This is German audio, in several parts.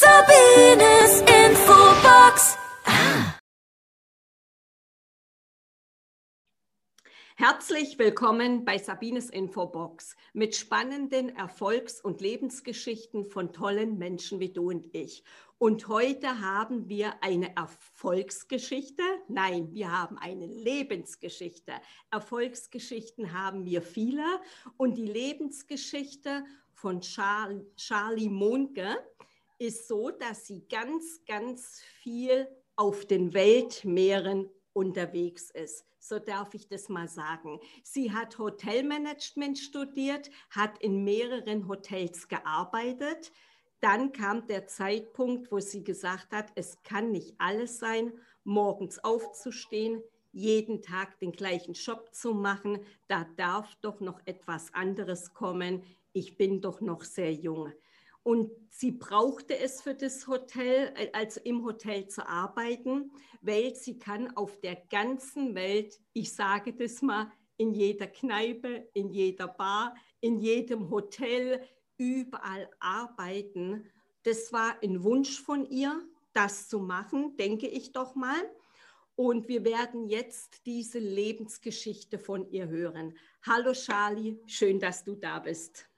Sabines Infobox. Ah. Herzlich willkommen bei Sabines Infobox mit spannenden Erfolgs- und Lebensgeschichten von tollen Menschen wie du und ich. Und heute haben wir eine Erfolgsgeschichte. Nein, wir haben eine Lebensgeschichte. Erfolgsgeschichten haben wir viele. Und die Lebensgeschichte von Charlie Monke ist so, dass sie ganz, ganz viel auf den Weltmeeren unterwegs ist. So darf ich das mal sagen. Sie hat Hotelmanagement studiert, hat in mehreren Hotels gearbeitet. Dann kam der Zeitpunkt, wo sie gesagt hat, es kann nicht alles sein, morgens aufzustehen, jeden Tag den gleichen Job zu machen. Da darf doch noch etwas anderes kommen. Ich bin doch noch sehr jung. Und sie brauchte es für das Hotel, äh, also im Hotel zu arbeiten, weil sie kann auf der ganzen Welt, ich sage das mal, in jeder Kneipe, in jeder Bar, in jedem Hotel, überall arbeiten. Das war ein Wunsch von ihr, das zu machen, denke ich doch mal. Und wir werden jetzt diese Lebensgeschichte von ihr hören. Hallo Charlie, schön, dass du da bist.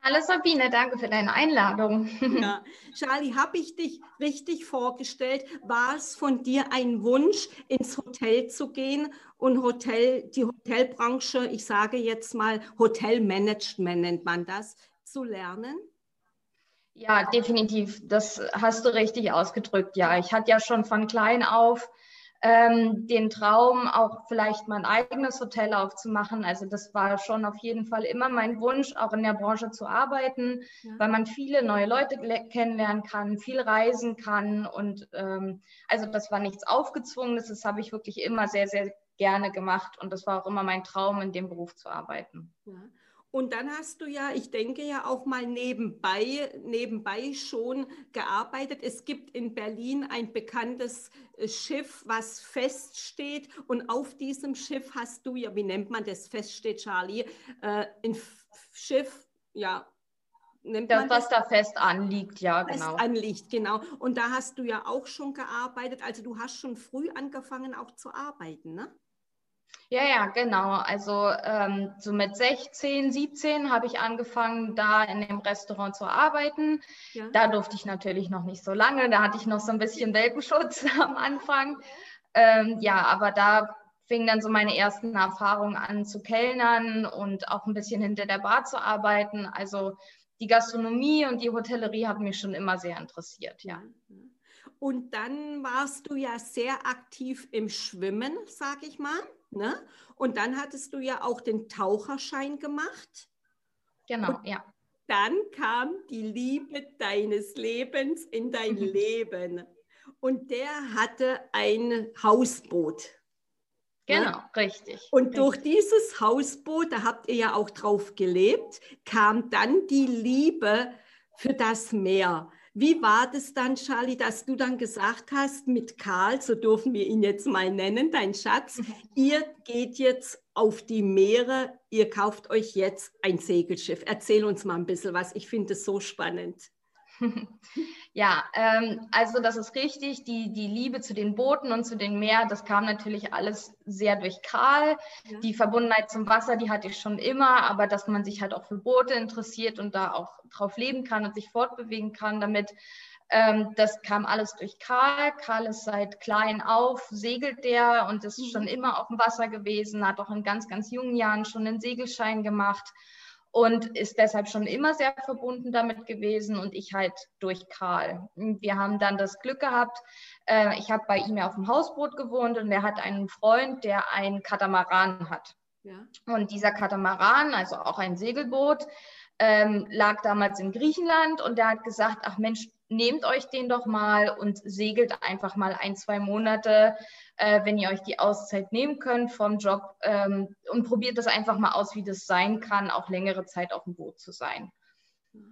Hallo Sabine, danke für deine Einladung. Ja. Charlie, habe ich dich richtig vorgestellt? War es von dir ein Wunsch, ins Hotel zu gehen und Hotel, die Hotelbranche, ich sage jetzt mal Hotelmanagement nennt man das, zu lernen? Ja, definitiv. Das hast du richtig ausgedrückt. Ja, ich hatte ja schon von klein auf ähm, den Traum, auch vielleicht mein eigenes Hotel aufzumachen. Also das war schon auf jeden Fall immer mein Wunsch, auch in der Branche zu arbeiten, ja. weil man viele neue Leute kennenlernen kann, viel reisen kann. Und ähm, also das war nichts Aufgezwungenes, das habe ich wirklich immer sehr, sehr gerne gemacht. Und das war auch immer mein Traum, in dem Beruf zu arbeiten. Ja. Und dann hast du ja, ich denke ja auch mal nebenbei, nebenbei schon gearbeitet. Es gibt in Berlin ein bekanntes äh, Schiff, was feststeht. Und auf diesem Schiff hast du ja, wie nennt man das feststeht, Charlie? Äh, ein Schiff, ja. Nennt das, was da fest anliegt, ja, fest genau. Anliegt, genau. Und da hast du ja auch schon gearbeitet. Also du hast schon früh angefangen auch zu arbeiten, ne? Ja, ja, genau. Also ähm, so mit 16, 17 habe ich angefangen, da in dem Restaurant zu arbeiten. Ja. Da durfte ich natürlich noch nicht so lange. Da hatte ich noch so ein bisschen Welpenschutz am Anfang. Ähm, ja, aber da fingen dann so meine ersten Erfahrungen an zu kellnern und auch ein bisschen hinter der Bar zu arbeiten. Also die Gastronomie und die Hotellerie haben mich schon immer sehr interessiert, ja. Und dann warst du ja sehr aktiv im Schwimmen, sag ich mal. Ne? Und dann hattest du ja auch den Taucherschein gemacht. Genau, und ja. Dann kam die Liebe deines Lebens in dein mhm. Leben. Und der hatte ein Hausboot. Ne? Genau, ne? richtig. Und richtig. durch dieses Hausboot, da habt ihr ja auch drauf gelebt, kam dann die Liebe für das Meer. Wie war das dann, Charlie, dass du dann gesagt hast mit Karl, so dürfen wir ihn jetzt mal nennen, dein Schatz, mhm. ihr geht jetzt auf die Meere, ihr kauft euch jetzt ein Segelschiff. Erzähl uns mal ein bisschen was, ich finde es so spannend. Ja, ähm, also das ist richtig. Die, die Liebe zu den Booten und zu den Meer, das kam natürlich alles sehr durch Karl. Ja. Die Verbundenheit zum Wasser, die hatte ich schon immer, aber dass man sich halt auch für Boote interessiert und da auch drauf leben kann und sich fortbewegen kann damit, ähm, das kam alles durch Karl. Karl ist seit klein auf, segelt der und ist mhm. schon immer auf dem Wasser gewesen, hat auch in ganz, ganz jungen Jahren schon einen Segelschein gemacht und ist deshalb schon immer sehr verbunden damit gewesen und ich halt durch Karl. Wir haben dann das Glück gehabt, äh, ich habe bei ihm ja auf dem Hausboot gewohnt und er hat einen Freund, der einen Katamaran hat. Ja. Und dieser Katamaran, also auch ein Segelboot, ähm, lag damals in Griechenland und der hat gesagt, ach Mensch, nehmt euch den doch mal und segelt einfach mal ein, zwei Monate, äh, wenn ihr euch die Auszeit nehmen könnt vom Job ähm, und probiert das einfach mal aus, wie das sein kann, auch längere Zeit auf dem Boot zu sein.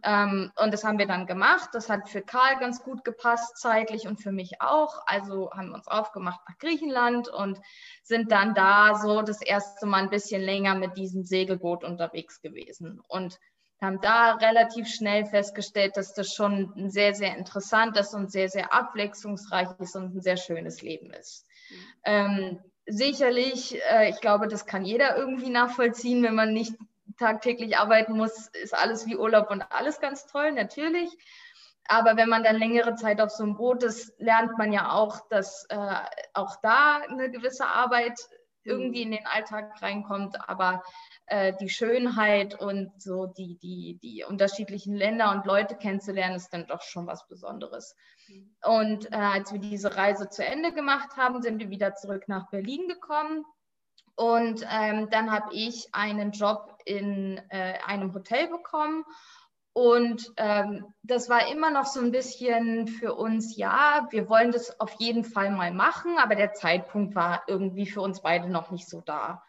Ähm, und das haben wir dann gemacht. Das hat für Karl ganz gut gepasst, zeitlich und für mich auch. Also haben wir uns aufgemacht nach Griechenland und sind dann da so das erste Mal ein bisschen länger mit diesem Segelboot unterwegs gewesen. Und haben da relativ schnell festgestellt, dass das schon ein sehr, sehr interessantes und sehr, sehr abwechslungsreiches und ein sehr schönes Leben ist. Ähm, sicherlich, äh, ich glaube, das kann jeder irgendwie nachvollziehen, wenn man nicht tagtäglich arbeiten muss, ist alles wie Urlaub und alles ganz toll, natürlich. Aber wenn man dann längere Zeit auf so einem Boot ist, lernt man ja auch, dass äh, auch da eine gewisse Arbeit irgendwie in den Alltag reinkommt. Aber äh, die Schönheit und so die, die, die unterschiedlichen Länder und Leute kennenzulernen, ist dann doch schon was Besonderes. Und äh, als wir diese Reise zu Ende gemacht haben, sind wir wieder zurück nach Berlin gekommen. Und ähm, dann habe ich einen Job in äh, einem Hotel bekommen und ähm, das war immer noch so ein bisschen für uns, ja, wir wollen das auf jeden Fall mal machen, aber der Zeitpunkt war irgendwie für uns beide noch nicht so da.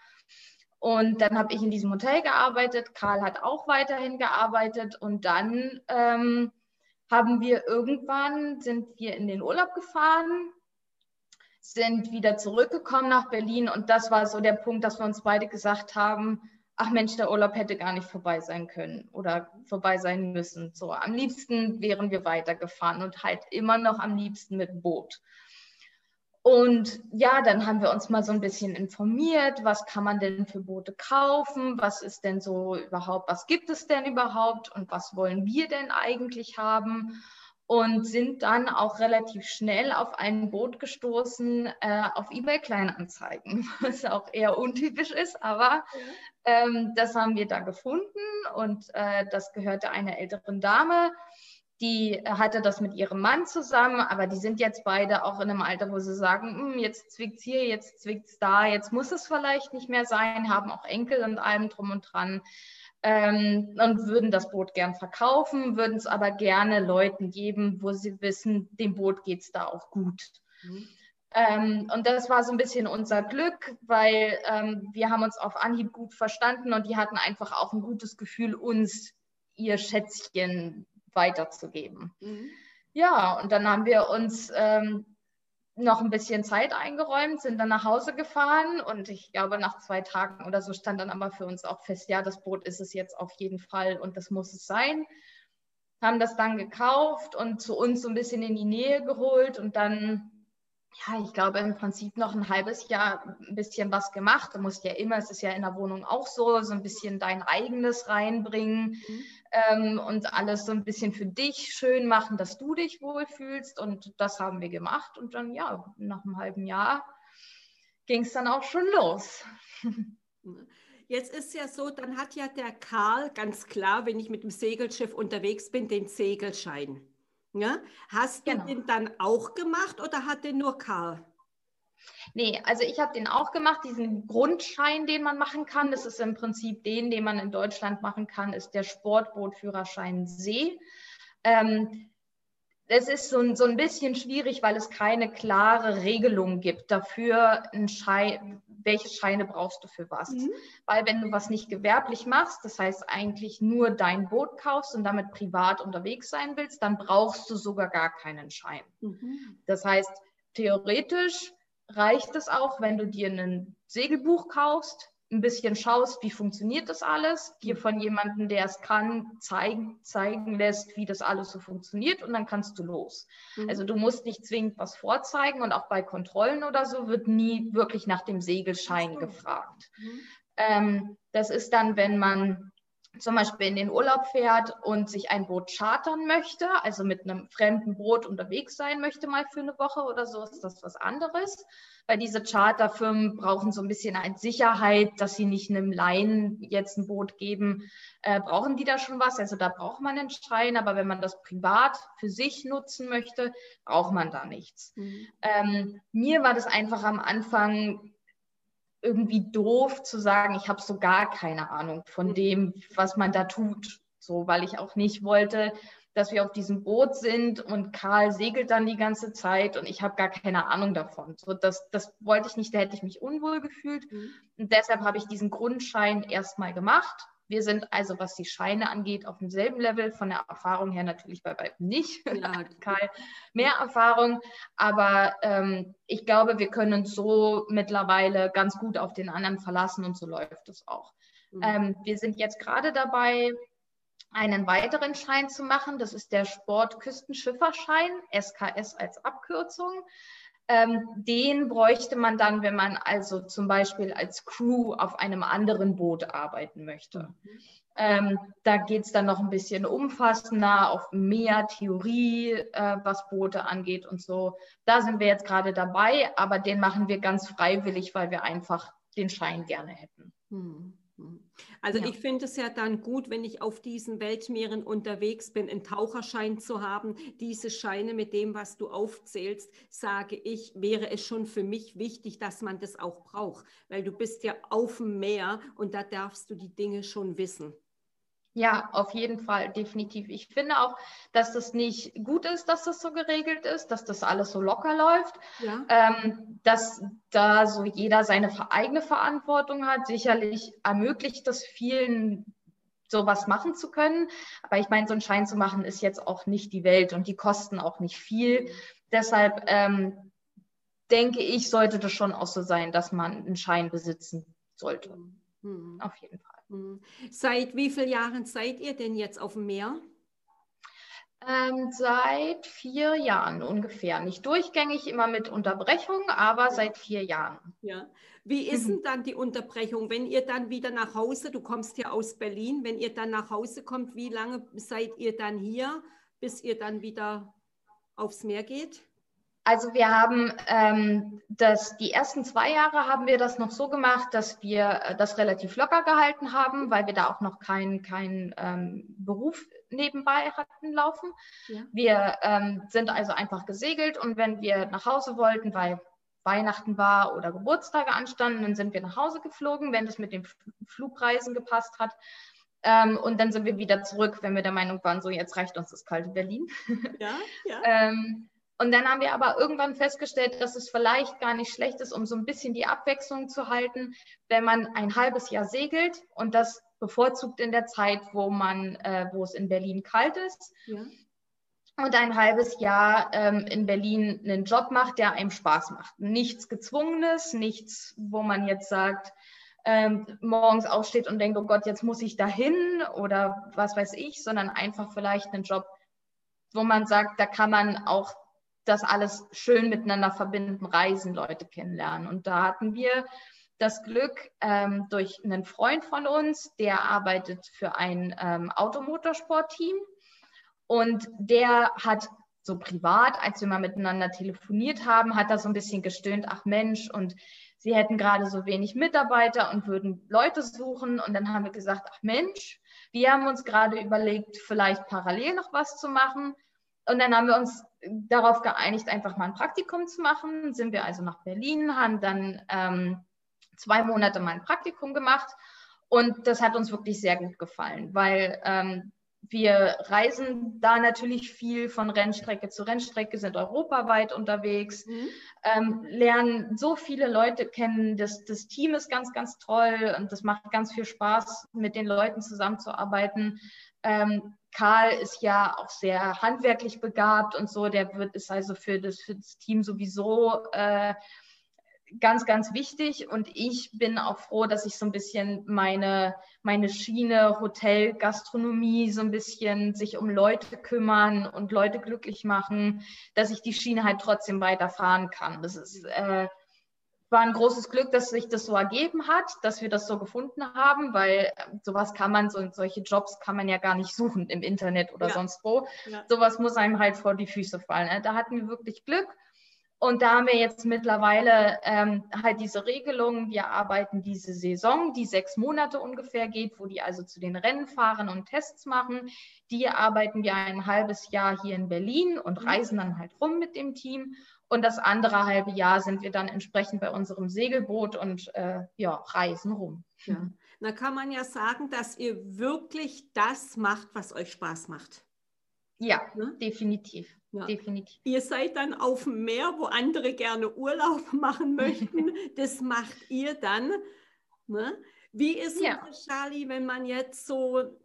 Und dann habe ich in diesem Hotel gearbeitet, Karl hat auch weiterhin gearbeitet und dann ähm, haben wir irgendwann, sind wir in den Urlaub gefahren, sind wieder zurückgekommen nach Berlin und das war so der Punkt, dass wir uns beide gesagt haben, ach Mensch, der Urlaub hätte gar nicht vorbei sein können oder vorbei sein müssen. So, am liebsten wären wir weitergefahren und halt immer noch am liebsten mit Boot. Und ja, dann haben wir uns mal so ein bisschen informiert, was kann man denn für Boote kaufen, was ist denn so überhaupt, was gibt es denn überhaupt? Und was wollen wir denn eigentlich haben? Und sind dann auch relativ schnell auf ein Boot gestoßen äh, auf eBay Kleinanzeigen, was auch eher untypisch ist, aber ähm, das haben wir da gefunden und äh, das gehörte einer älteren Dame. Die hatte das mit ihrem Mann zusammen, aber die sind jetzt beide auch in einem Alter, wo sie sagen, hm, jetzt zwickt es hier, jetzt zwickt es da, jetzt muss es vielleicht nicht mehr sein, haben auch Enkel und allem drum und dran ähm, und würden das Boot gern verkaufen, würden es aber gerne Leuten geben, wo sie wissen, dem Boot geht es da auch gut. Mhm. Ähm, und das war so ein bisschen unser Glück, weil ähm, wir haben uns auf Anhieb gut verstanden und die hatten einfach auch ein gutes Gefühl, uns ihr Schätzchen weiterzugeben. Mhm. Ja, und dann haben wir uns ähm, noch ein bisschen Zeit eingeräumt, sind dann nach Hause gefahren und ich glaube, nach zwei Tagen oder so stand dann aber für uns auch fest, ja, das Boot ist es jetzt auf jeden Fall und das muss es sein. Haben das dann gekauft und zu uns so ein bisschen in die Nähe geholt und dann, ja, ich glaube im Prinzip noch ein halbes Jahr ein bisschen was gemacht. Du musst ja immer, es ist ja in der Wohnung auch so, so ein bisschen dein eigenes reinbringen. Mhm ähm, und alles so ein bisschen für dich schön machen, dass du dich wohlfühlst. Und das haben wir gemacht. Und dann, ja, nach einem halben Jahr ging es dann auch schon los. Jetzt ist ja so, dann hat ja der Karl ganz klar, wenn ich mit dem Segelschiff unterwegs bin, den Segelschein. Ja? Hast du genau. den dann auch gemacht oder hat den nur Karl? Nee, also ich habe den auch gemacht, diesen Grundschein, den man machen kann. Das ist im Prinzip den, den man in Deutschland machen kann, ist der Sportbootführerschein See. Ähm, es ist so ein, so ein bisschen schwierig, weil es keine klare Regelung gibt dafür, Schein, welche Scheine brauchst du für was. Mhm. Weil wenn du was nicht gewerblich machst, das heißt eigentlich nur dein Boot kaufst und damit privat unterwegs sein willst, dann brauchst du sogar gar keinen Schein. Mhm. Das heißt, theoretisch reicht es auch, wenn du dir ein Segelbuch kaufst, ein bisschen schaust, wie funktioniert das alles, dir von jemandem, der es kann, zeigen, zeigen lässt, wie das alles so funktioniert und dann kannst du los. Mhm. Also du musst nicht zwingend was vorzeigen und auch bei Kontrollen oder so wird nie wirklich nach dem Segelschein so. gefragt. Mhm. Ähm, das ist dann, wenn man zum Beispiel in den Urlaub fährt und sich ein Boot chartern möchte, also mit einem fremden Boot unterwegs sein möchte, mal für eine Woche oder so, ist das was anderes. Weil diese Charterfirmen brauchen so ein bisschen als Sicherheit, dass sie nicht einem Laien jetzt ein Boot geben, äh, brauchen die da schon was. Also da braucht man einen Schein, aber wenn man das privat für sich nutzen möchte, braucht man da nichts. Mhm. Ähm, mir war das einfach am Anfang irgendwie doof zu sagen, ich habe so gar keine Ahnung von mhm. dem, was man da tut. So, weil ich auch nicht wollte, dass wir auf diesem Boot sind und Karl segelt dann die ganze Zeit und ich habe gar keine Ahnung davon. So, das, das wollte ich nicht, da hätte ich mich unwohl gefühlt. Mhm. Und deshalb habe ich diesen Grundschein erstmal gemacht wir sind also, was die Scheine angeht, auf demselben Level. Von der Erfahrung her natürlich bei weitem nicht. Ja. Karl mehr Erfahrung. Aber ähm, ich glaube, wir können uns so mittlerweile ganz gut auf den anderen verlassen und so läuft es auch. Mhm. Ähm, wir sind jetzt gerade dabei, einen weiteren Schein zu machen. Das ist der Sportküstenschifferschein, SKS als Abkürzung. Ähm, den bräuchte man dann, wenn man also zum Beispiel als Crew auf einem anderen Boot arbeiten möchte. Ähm, da geht es dann noch ein bisschen umfassender auf mehr Theorie, äh, was Boote angeht und so. Da sind wir jetzt gerade dabei, aber den machen wir ganz freiwillig, weil wir einfach den Schein gerne hätten. Hm. Hm. Also ja. ich finde es ja dann gut, wenn ich auf diesen Weltmeeren unterwegs bin, einen Taucherschein zu haben. Diese Scheine mit dem, was du aufzählst, sage ich, wäre es schon für mich wichtig, dass man das auch braucht, weil du bist ja auf dem Meer und da darfst du die Dinge schon wissen. Ja, auf jeden Fall, definitiv. Ich finde auch, dass das nicht gut ist, dass das so geregelt ist, dass das alles so locker läuft, ja. ähm, dass da so jeder seine eigene Verantwortung hat. Sicherlich ermöglicht das vielen, sowas machen zu können. Aber ich meine, so einen Schein zu machen, ist jetzt auch nicht die Welt und die kosten auch nicht viel. Deshalb ähm, denke ich, sollte das schon auch so sein, dass man einen Schein besitzen sollte. Mhm. Auf jeden Fall. Seit wie vielen Jahren seid ihr denn jetzt auf dem Meer? Ähm, seit vier Jahren ungefähr. Nicht durchgängig, immer mit Unterbrechung, aber seit vier Jahren. Ja. Wie ist denn dann die Unterbrechung, wenn ihr dann wieder nach Hause, du kommst ja aus Berlin, wenn ihr dann nach Hause kommt, wie lange seid ihr dann hier, bis ihr dann wieder aufs Meer geht? Also wir haben ähm, das, die ersten zwei Jahre haben wir das noch so gemacht, dass wir äh, das relativ locker gehalten haben, weil wir da auch noch keinen kein, ähm, Beruf nebenbei hatten laufen. Ja. Wir ähm, sind also einfach gesegelt und wenn wir nach Hause wollten, weil Weihnachten war oder Geburtstage anstanden, dann sind wir nach Hause geflogen, wenn das mit den Flugreisen gepasst hat. Ähm, und dann sind wir wieder zurück, wenn wir der Meinung waren, so jetzt reicht uns das kalte Berlin. Ja, ja. ähm, und dann haben wir aber irgendwann festgestellt, dass es vielleicht gar nicht schlecht ist, um so ein bisschen die Abwechslung zu halten, wenn man ein halbes Jahr segelt und das bevorzugt in der Zeit, wo man, äh, wo es in Berlin kalt ist. Ja. Und ein halbes Jahr ähm, in Berlin einen Job macht, der einem Spaß macht. Nichts Gezwungenes, nichts, wo man jetzt sagt, ähm, morgens aufsteht und denkt, oh Gott, jetzt muss ich dahin oder was weiß ich, sondern einfach vielleicht einen Job, wo man sagt, da kann man auch das alles schön miteinander verbinden, reisen, Leute kennenlernen. Und da hatten wir das Glück ähm, durch einen Freund von uns, der arbeitet für ein ähm, Automotorsportteam und der hat so privat, als wir mal miteinander telefoniert haben, hat er so ein bisschen gestöhnt, ach Mensch, und sie hätten gerade so wenig Mitarbeiter und würden Leute suchen. Und dann haben wir gesagt, ach Mensch, wir haben uns gerade überlegt, vielleicht parallel noch was zu machen. Und dann haben wir uns darauf geeinigt, einfach mal ein Praktikum zu machen. Sind wir also nach Berlin, haben dann ähm, zwei Monate mal ein Praktikum gemacht. Und das hat uns wirklich sehr gut gefallen, weil ähm, wir reisen da natürlich viel von Rennstrecke zu Rennstrecke, sind europaweit unterwegs, mhm. ähm, lernen so viele Leute kennen. Das, das Team ist ganz, ganz toll und das macht ganz viel Spaß, mit den Leuten zusammenzuarbeiten. Ähm, Karl ist ja auch sehr handwerklich begabt und so. Der wird ist also für das, für das Team sowieso äh, ganz, ganz wichtig. Und ich bin auch froh, dass ich so ein bisschen meine, meine Schiene Hotel, Gastronomie so ein bisschen sich um Leute kümmern und Leute glücklich machen, dass ich die Schiene halt trotzdem weiterfahren kann. Das ist äh, war ein großes Glück, dass sich das so ergeben hat, dass wir das so gefunden haben, weil ähm, sowas kann man, so, solche Jobs kann man ja gar nicht suchen im Internet oder ja. sonst wo. Ja. Sowas muss einem halt vor die Füße fallen. Ne? Da hatten wir wirklich Glück. Und da haben wir jetzt mittlerweile ähm, halt diese Regelung, wir arbeiten diese Saison, die sechs Monate ungefähr geht, wo die also zu den Rennen fahren und Tests machen. Die arbeiten wir ein halbes Jahr hier in Berlin und mhm. reisen dann halt rum mit dem Team. Und das andere halbe Jahr sind wir dann entsprechend bei unserem Segelboot und äh, ja, reisen rum. Ja. Da kann man ja sagen, dass ihr wirklich das macht, was euch Spaß macht. Ja, ne? definitiv. Ja. definitiv. Ihr seid dann auf dem Meer, wo andere gerne Urlaub machen möchten. das macht ihr dann. Ne? Wie ist ja. es, Charlie, wenn man jetzt so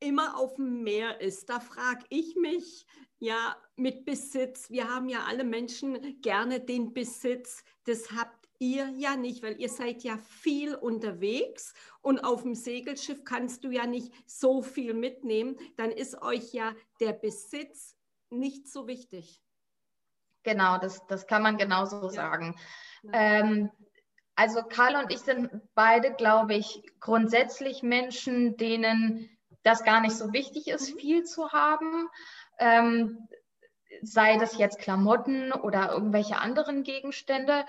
immer auf dem Meer ist? Da frage ich mich, ja, mit Besitz. Wir haben ja alle Menschen gerne den Besitz. Das habt ihr ja nicht, weil ihr seid ja viel unterwegs und auf dem Segelschiff kannst du ja nicht so viel mitnehmen. Dann ist euch ja der Besitz nicht so wichtig. Genau, das, das kann man genauso ja. sagen. Ja. Ähm, also Karl und ich sind beide, glaube ich, grundsätzlich Menschen, denen das gar nicht so wichtig ist, mhm. viel zu haben. Ähm, sei das jetzt Klamotten oder irgendwelche anderen Gegenstände.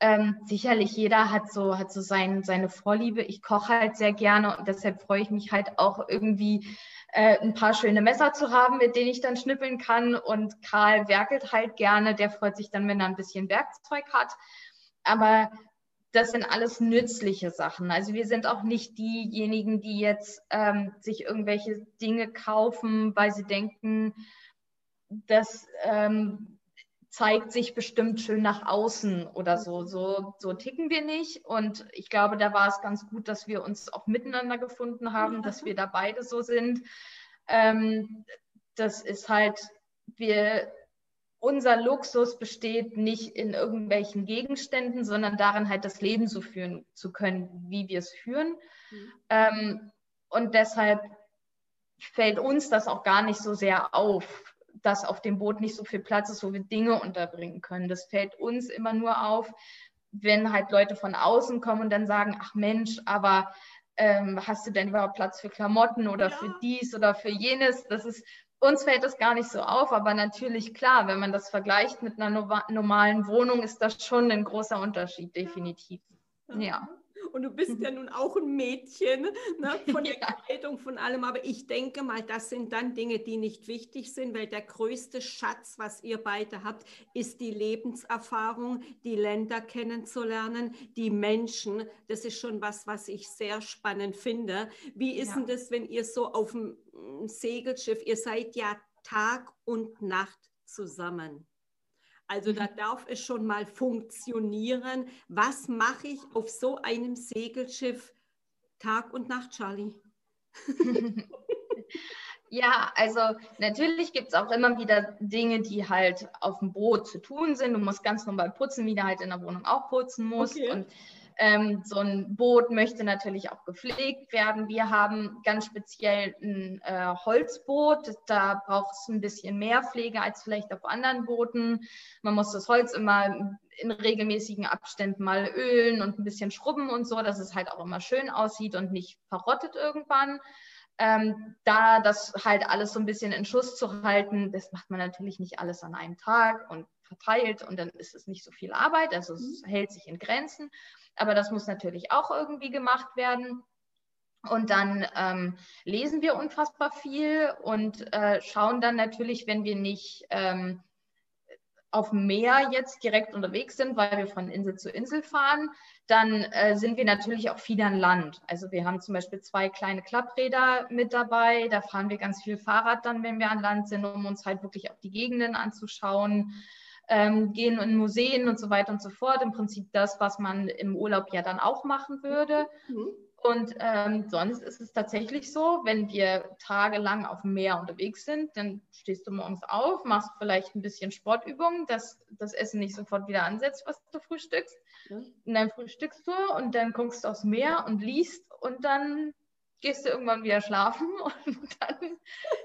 Ähm, sicherlich jeder hat so, hat so sein, seine Vorliebe. Ich koche halt sehr gerne und deshalb freue ich mich halt auch irgendwie äh, ein paar schöne Messer zu haben, mit denen ich dann schnippeln kann. Und Karl werkelt halt gerne, der freut sich dann, wenn er ein bisschen Werkzeug hat. Aber das sind alles nützliche Sachen. Also wir sind auch nicht diejenigen, die jetzt ähm, sich irgendwelche Dinge kaufen, weil sie denken, das ähm, zeigt sich bestimmt schön nach außen oder so. so. So ticken wir nicht. Und ich glaube, da war es ganz gut, dass wir uns auch miteinander gefunden haben, dass wir da beide so sind. Ähm, das ist halt, wir, unser Luxus besteht nicht in irgendwelchen Gegenständen, sondern darin halt das Leben so führen zu können, wie wir es führen. Mhm. Ähm, und deshalb fällt uns das auch gar nicht so sehr auf, dass auf dem Boot nicht so viel Platz ist, wo wir Dinge unterbringen können. Das fällt uns immer nur auf, wenn halt Leute von außen kommen und dann sagen, ach Mensch, aber ähm, hast du denn überhaupt Platz für Klamotten oder ja. für dies oder für jenes? Das ist, uns fällt das gar nicht so auf, aber natürlich klar, wenn man das vergleicht mit einer no normalen Wohnung, ist das schon ein großer Unterschied, definitiv. ja. Und du bist ja nun auch ein Mädchen ne, von der ja. Kleidung, von allem. Aber ich denke mal, das sind dann Dinge, die nicht wichtig sind, weil der größte Schatz, was ihr beide habt, ist die Lebenserfahrung, die Länder kennenzulernen, die Menschen. Das ist schon was, was ich sehr spannend finde. Wie ist ja. denn das, wenn ihr so auf dem Segelschiff, ihr seid ja Tag und Nacht zusammen? Also da mhm. darf es schon mal funktionieren. Was mache ich auf so einem Segelschiff Tag und Nacht, Charlie? Ja, also natürlich gibt es auch immer wieder Dinge, die halt auf dem Boot zu tun sind. Du musst ganz normal putzen, wie du halt in der Wohnung auch putzen musst. Okay. Und ähm, so ein Boot möchte natürlich auch gepflegt werden. Wir haben ganz speziell ein äh, Holzboot. Da braucht es ein bisschen mehr Pflege als vielleicht auf anderen Booten. Man muss das Holz immer in regelmäßigen Abständen mal ölen und ein bisschen schrubben und so, dass es halt auch immer schön aussieht und nicht verrottet irgendwann. Ähm, da das halt alles so ein bisschen in Schuss zu halten, das macht man natürlich nicht alles an einem Tag und verteilt und dann ist es nicht so viel Arbeit, also es mhm. hält sich in Grenzen aber das muss natürlich auch irgendwie gemacht werden. Und dann ähm, lesen wir unfassbar viel und äh, schauen dann natürlich, wenn wir nicht ähm, auf dem Meer jetzt direkt unterwegs sind, weil wir von Insel zu Insel fahren, dann äh, sind wir natürlich auch viel an Land. Also wir haben zum Beispiel zwei kleine Klappräder mit dabei. Da fahren wir ganz viel Fahrrad dann, wenn wir an Land sind, um uns halt wirklich auch die Gegenden anzuschauen ähm, gehen in Museen und so weiter und so fort. Im Prinzip das, was man im Urlaub ja dann auch machen würde. Mhm. Und ähm, sonst ist es tatsächlich so, wenn wir tagelang auf dem Meer unterwegs sind, dann stehst du morgens auf, machst vielleicht ein bisschen Sportübungen, dass das Essen nicht sofort wieder ansetzt, was du frühstückst. Ja. Und dann frühstückst du und dann guckst du aufs Meer und liest und dann gehst du irgendwann wieder schlafen und dann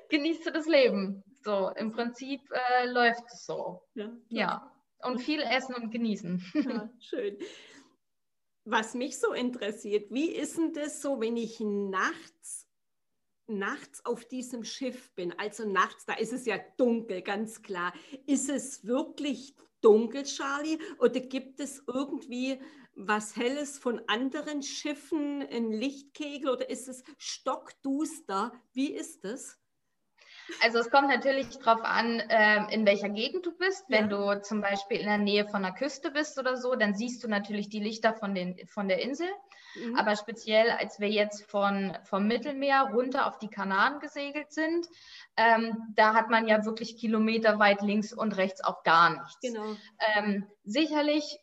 genießt du das Leben. So, im Prinzip äh, läuft es so. Ja, ja. Und viel essen und genießen. Ja, schön. Was mich so interessiert, wie ist denn das so, wenn ich nachts, nachts auf diesem Schiff bin? Also nachts, da ist es ja dunkel, ganz klar. Ist es wirklich dunkel, Charlie? Oder gibt es irgendwie was Helles von anderen Schiffen, ein Lichtkegel oder ist es stockduster? Wie ist es? Also es kommt natürlich darauf an, äh, in welcher Gegend du bist. Wenn ja. du zum Beispiel in der Nähe von der Küste bist oder so, dann siehst du natürlich die Lichter von, den, von der Insel. Mhm. Aber speziell, als wir jetzt von, vom Mittelmeer runter auf die Kanaren gesegelt sind, ähm, da hat man ja wirklich kilometerweit links und rechts auch gar nichts. Genau. Ähm, sicherlich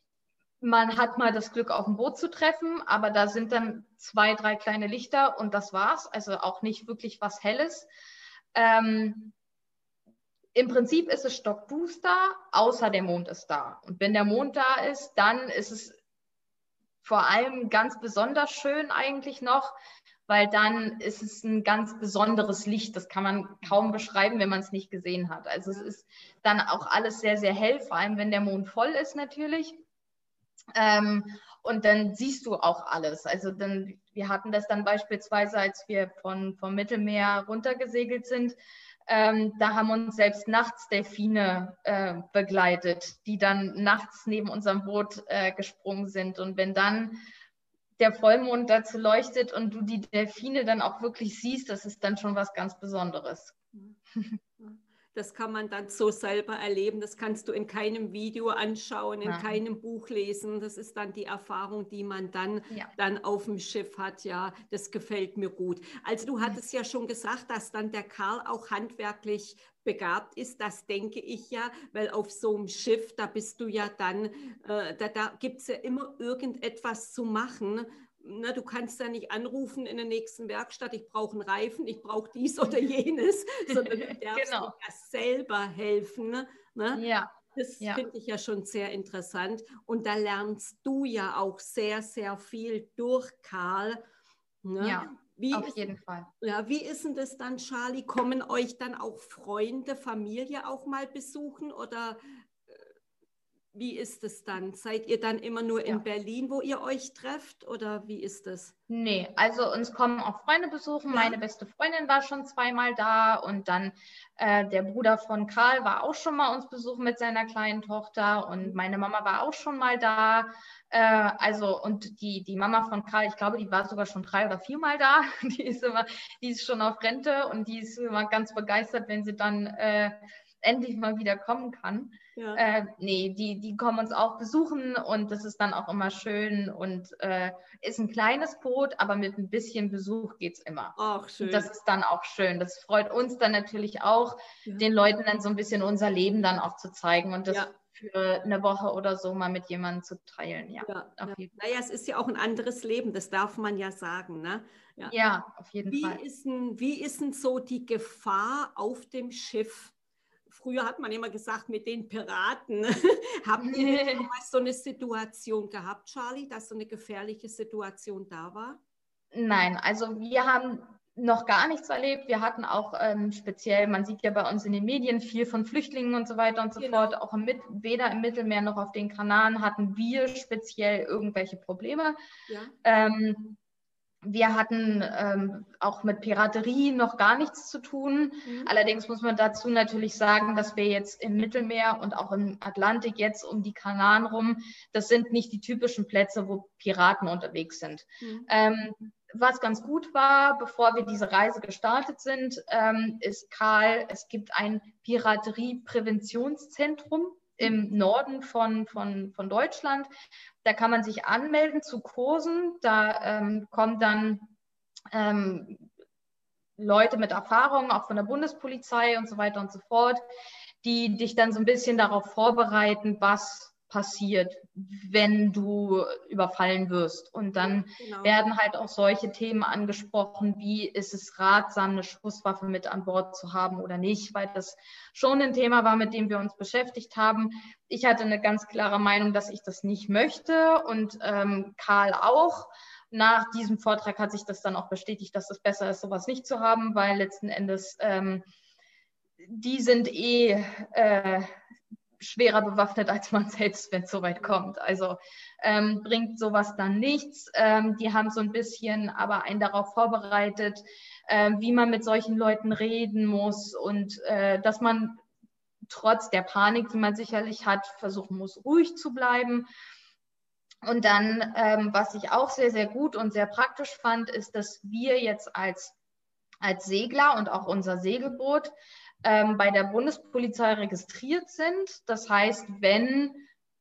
man hat mal das Glück, auf dem Boot zu treffen, aber da sind dann zwei, drei kleine Lichter und das war's. Also auch nicht wirklich was Helles. Ähm, Im Prinzip ist es stockduster, außer der Mond ist da. Und wenn der Mond da ist, dann ist es vor allem ganz besonders schön eigentlich noch, weil dann ist es ein ganz besonderes Licht. Das kann man kaum beschreiben, wenn man es nicht gesehen hat. Also es ist dann auch alles sehr, sehr hell, vor allem wenn der Mond voll ist natürlich. Ähm, und dann siehst du auch alles. Also dann, wir hatten das dann beispielsweise, als wir von, vom Mittelmeer runtergesegelt sind, ähm, da haben uns selbst nachts Delfine äh, begleitet, die dann nachts neben unserem Boot äh, gesprungen sind. Und wenn dann der Vollmond dazu leuchtet und du die Delfine dann auch wirklich siehst, das ist dann schon was ganz Besonderes. Das kann man dann so selber erleben. Das kannst du in keinem Video anschauen, in ja. keinem Buch lesen. Das ist dann die Erfahrung, die man dann, ja. dann auf dem Schiff hat. Ja, das gefällt mir gut. Also du hattest ja schon gesagt, dass dann der Karl auch handwerklich begabt ist. Das denke ich ja, weil auf so einem Schiff, da bist du ja dann, äh, da, da gibt es ja immer irgendetwas zu machen na, du kannst ja nicht anrufen in der nächsten Werkstatt, ich brauche einen Reifen, ich brauche dies oder jenes, sondern du darfst genau. dir selber helfen. Ne? Ja. Das ja. finde ich ja schon sehr interessant. Und da lernst du ja auch sehr, sehr viel durch Karl. Ne? Ja, wie auf ist, jeden Fall. Ja, wie ist denn das dann, Charlie? Kommen euch dann auch Freunde, Familie auch mal besuchen oder wie ist es dann? Seid ihr dann immer nur in ja. Berlin, wo ihr euch trefft oder wie ist es? Nee, also uns kommen auch Freunde besuchen. Ja. Meine beste Freundin war schon zweimal da und dann äh, der Bruder von Karl war auch schon mal uns besuchen mit seiner kleinen Tochter und meine Mama war auch schon mal da. Äh, also und die, die Mama von Karl, ich glaube, die war sogar schon drei oder viermal da. Die ist immer, die ist schon auf Rente und die ist immer ganz begeistert, wenn sie dann äh, endlich mal wieder kommen kann. Ja. Äh, nee, die, die kommen uns auch besuchen und das ist dann auch immer schön und äh, ist ein kleines Boot, aber mit ein bisschen Besuch geht es immer. Ach, schön. Und das ist dann auch schön. Das freut uns dann natürlich auch, ja. den Leuten dann so ein bisschen unser Leben dann auch zu zeigen und das ja. für eine Woche oder so mal mit jemandem zu teilen. Ja, ja, ja. Naja, es ist ja auch ein anderes Leben, das darf man ja sagen. Ne? Ja. ja auf jeden wie Fall. Ist denn, wie ist denn so die Gefahr auf dem Schiff? Früher hat man immer gesagt, mit den Piraten. Haben ihr mal so eine Situation gehabt, Charlie, dass so eine gefährliche Situation da war? Nein, also wir haben noch gar nichts erlebt. Wir hatten auch ähm, speziell, man sieht ja bei uns in den Medien viel von Flüchtlingen und so weiter und so genau. fort. Auch im, weder im Mittelmeer noch auf den Kanaren hatten wir speziell irgendwelche Probleme. Ja. Ähm, wir hatten ähm, auch mit Piraterie noch gar nichts zu tun. Mhm. Allerdings muss man dazu natürlich sagen, dass wir jetzt im Mittelmeer und auch im Atlantik jetzt um die Kanaren rum, das sind nicht die typischen Plätze, wo Piraten unterwegs sind. Mhm. Ähm, was ganz gut war, bevor wir diese Reise gestartet sind, ähm, ist Karl, es gibt ein Pirateriepräventionszentrum im Norden von, von, von Deutschland. Da kann man sich anmelden zu Kursen. Da ähm, kommen dann ähm, Leute mit Erfahrung, auch von der Bundespolizei und so weiter und so fort, die dich dann so ein bisschen darauf vorbereiten, was passiert, wenn du überfallen wirst. Und dann genau. werden halt auch solche Themen angesprochen, wie ist es ratsam, eine Schusswaffe mit an Bord zu haben oder nicht, weil das schon ein Thema war, mit dem wir uns beschäftigt haben. Ich hatte eine ganz klare Meinung, dass ich das nicht möchte und ähm, Karl auch. Nach diesem Vortrag hat sich das dann auch bestätigt, dass es besser ist, sowas nicht zu haben, weil letzten Endes ähm, die sind eh äh, schwerer bewaffnet als man selbst, wenn es soweit kommt. Also ähm, bringt sowas dann nichts. Ähm, die haben so ein bisschen aber einen darauf vorbereitet, äh, wie man mit solchen Leuten reden muss und äh, dass man trotz der Panik, die man sicherlich hat, versuchen muss, ruhig zu bleiben. Und dann, ähm, was ich auch sehr, sehr gut und sehr praktisch fand, ist, dass wir jetzt als, als Segler und auch unser Segelboot ähm, bei der Bundespolizei registriert sind. Das heißt, wenn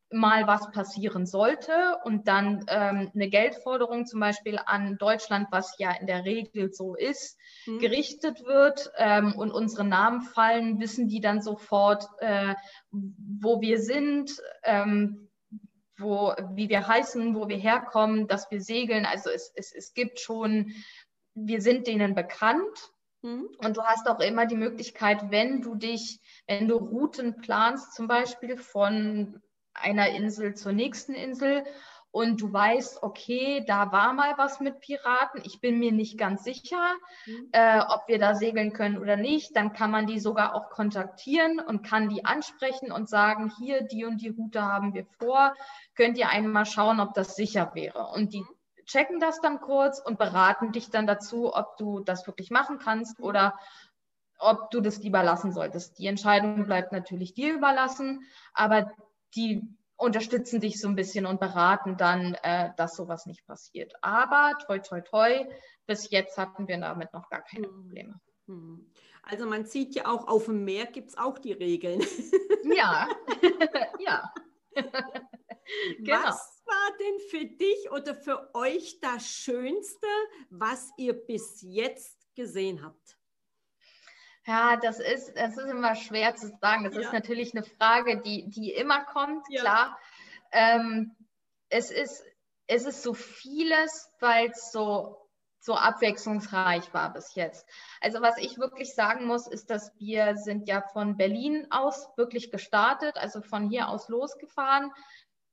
mal was passieren sollte und dann ähm, eine Geldforderung zum Beispiel an Deutschland, was ja in der Regel so ist, mhm. gerichtet wird ähm, und unsere Namen fallen, wissen die dann sofort, äh, wo wir sind, ähm, wo, wie wir heißen, wo wir herkommen, dass wir segeln. Also es, es, es gibt schon, wir sind denen bekannt Mhm. Und du hast auch immer die Möglichkeit, wenn du dich, wenn du Routen planst, zum Beispiel von einer Insel zur nächsten Insel und du weißt, okay, da war mal was mit Piraten, ich bin mir nicht ganz sicher, mhm. äh, ob wir da segeln können oder nicht, dann kann man die sogar auch kontaktieren und kann die ansprechen und sagen, hier, die und die Route haben wir vor, könnt ihr einmal schauen, ob das sicher wäre. Und die checken das dann kurz und beraten dich dann dazu, ob du das wirklich machen kannst oder ob du das lieber lassen solltest. Die Entscheidung bleibt natürlich dir überlassen, aber die unterstützen dich so ein bisschen und beraten dann, äh, dass sowas nicht passiert. Aber toi, toi, toi, bis jetzt hatten wir damit noch gar keine hm. Probleme. Hm. Also man sieht ja auch, auf dem Meer gibt es auch die Regeln. Ja, ja. Genau. Was war denn für dich oder für euch das Schönste, was ihr bis jetzt gesehen habt? Ja, das ist, das ist immer schwer zu sagen. Das ja. ist natürlich eine Frage, die, die immer kommt, ja. klar. Ähm, es, ist, es ist so vieles, weil es so, so abwechslungsreich war bis jetzt. Also was ich wirklich sagen muss, ist, dass wir sind ja von Berlin aus wirklich gestartet, also von hier aus losgefahren.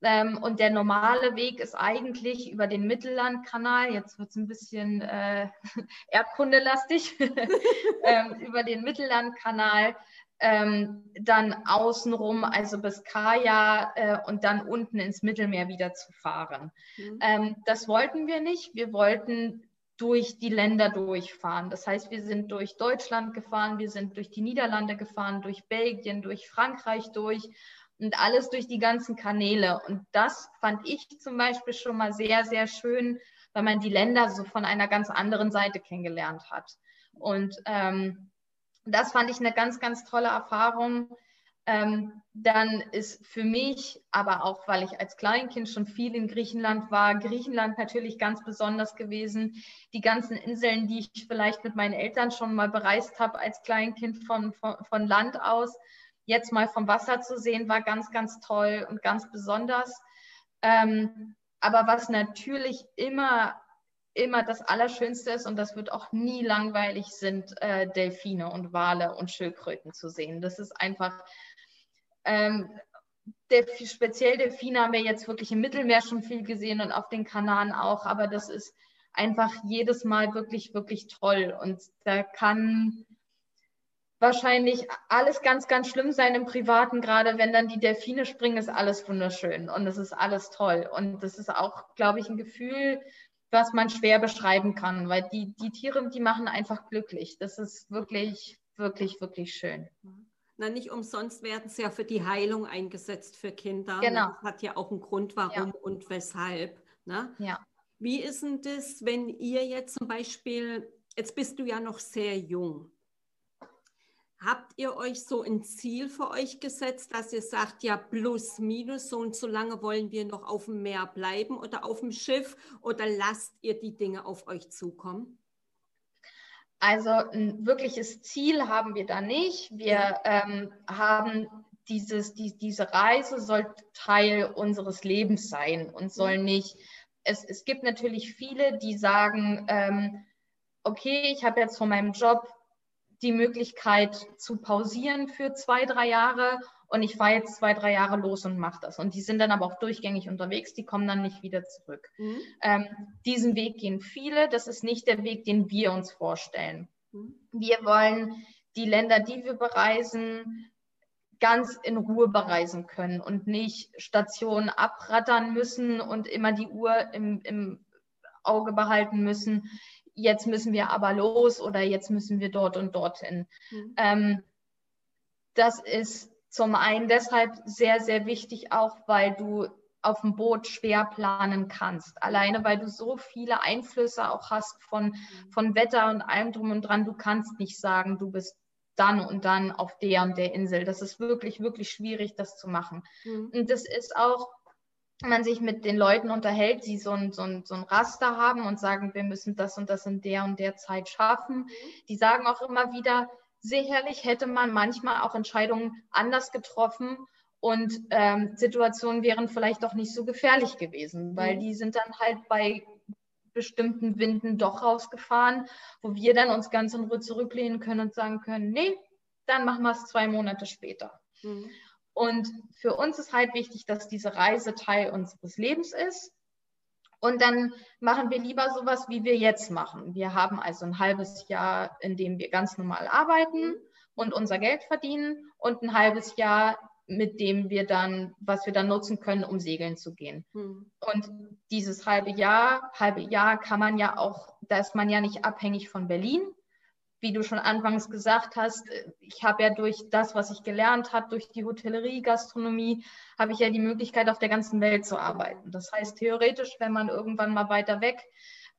Ähm, und der normale Weg ist eigentlich über den Mittellandkanal, jetzt wird es ein bisschen äh, erdkundelastig, ähm, über den Mittellandkanal, ähm, dann außenrum, also bis Kaya äh, und dann unten ins Mittelmeer wieder zu fahren. Mhm. Ähm, das wollten wir nicht. Wir wollten durch die Länder durchfahren. Das heißt, wir sind durch Deutschland gefahren, wir sind durch die Niederlande gefahren, durch Belgien, durch Frankreich durch und alles durch die ganzen Kanäle. Und das fand ich zum Beispiel schon mal sehr, sehr schön, weil man die Länder so von einer ganz anderen Seite kennengelernt hat. Und ähm, das fand ich eine ganz, ganz tolle Erfahrung. Ähm, dann ist für mich, aber auch weil ich als Kleinkind schon viel in Griechenland war, Griechenland natürlich ganz besonders gewesen. Die ganzen Inseln, die ich vielleicht mit meinen Eltern schon mal bereist habe als Kleinkind von, von, von Land aus, jetzt mal vom Wasser zu sehen, war ganz, ganz toll und ganz besonders. Ähm, aber was natürlich immer, immer das Allerschönste ist, und das wird auch nie langweilig, sind äh, Delfine und Wale und Schildkröten zu sehen. Das ist einfach, ähm, der, speziell Delfine haben wir jetzt wirklich im Mittelmeer schon viel gesehen und auf den Kanaren auch, aber das ist einfach jedes Mal wirklich, wirklich toll. Und da kann wahrscheinlich alles ganz, ganz schlimm sein im Privaten, gerade wenn dann die Delfine springen, ist alles wunderschön und es ist alles toll. Und das ist auch, glaube ich, ein Gefühl, was man schwer beschreiben kann, weil die, die Tiere, die machen einfach glücklich. Das ist wirklich, wirklich, wirklich schön. Na, nicht umsonst werden sie ja für die Heilung eingesetzt für Kinder. Genau. Das hat ja auch einen Grund, warum ja. und weshalb. Ne? Ja. Wie ist denn das, wenn ihr jetzt zum Beispiel, jetzt bist du ja noch sehr jung, Habt ihr euch so ein Ziel für euch gesetzt, dass ihr sagt, ja, plus, minus, so und so lange wollen wir noch auf dem Meer bleiben oder auf dem Schiff oder lasst ihr die Dinge auf euch zukommen? Also ein wirkliches Ziel haben wir da nicht. Wir ähm, haben dieses, die, diese Reise soll Teil unseres Lebens sein und soll mhm. nicht, es, es gibt natürlich viele, die sagen, ähm, okay, ich habe jetzt von meinem Job die Möglichkeit zu pausieren für zwei, drei Jahre und ich fahre jetzt zwei, drei Jahre los und mache das. Und die sind dann aber auch durchgängig unterwegs, die kommen dann nicht wieder zurück. Mhm. Ähm, diesen Weg gehen viele, das ist nicht der Weg, den wir uns vorstellen. Mhm. Wir wollen die Länder, die wir bereisen, ganz in Ruhe bereisen können und nicht Stationen abrattern müssen und immer die Uhr im, im Auge behalten müssen jetzt müssen wir aber los oder jetzt müssen wir dort und dorthin. Mhm. Ähm, das ist zum einen deshalb sehr, sehr wichtig, auch weil du auf dem Boot schwer planen kannst. Alleine weil du so viele Einflüsse auch hast von, mhm. von Wetter und allem drum und dran. Du kannst nicht sagen, du bist dann und dann auf der und der Insel. Das ist wirklich, wirklich schwierig, das zu machen. Mhm. Und das ist auch man sich mit den Leuten unterhält, die so ein, so, ein, so ein Raster haben und sagen, wir müssen das und das in der und der Zeit schaffen. Mhm. Die sagen auch immer wieder, sicherlich hätte man manchmal auch Entscheidungen anders getroffen und ähm, Situationen wären vielleicht doch nicht so gefährlich gewesen, weil mhm. die sind dann halt bei bestimmten Winden doch rausgefahren, wo wir dann uns ganz in Ruhe zurücklehnen können und sagen können, nee, dann machen wir es zwei Monate später. Mhm. Und für uns ist halt wichtig, dass diese Reise Teil unseres Lebens ist, Und dann machen wir lieber sowas, wie wir jetzt machen. Wir haben also ein halbes Jahr, in dem wir ganz normal arbeiten und unser Geld verdienen und ein halbes Jahr, mit dem wir dann, was wir dann nutzen können, um segeln zu gehen. Mhm. Und dieses halbe Jahr, halbe Jahr kann man ja auch, da ist man ja nicht abhängig von Berlin, wie du schon anfangs gesagt hast, ich habe ja durch das, was ich gelernt habe, durch die Hotellerie, Gastronomie, habe ich ja die Möglichkeit, auf der ganzen Welt zu arbeiten. Das heißt, theoretisch, wenn man irgendwann mal weiter weg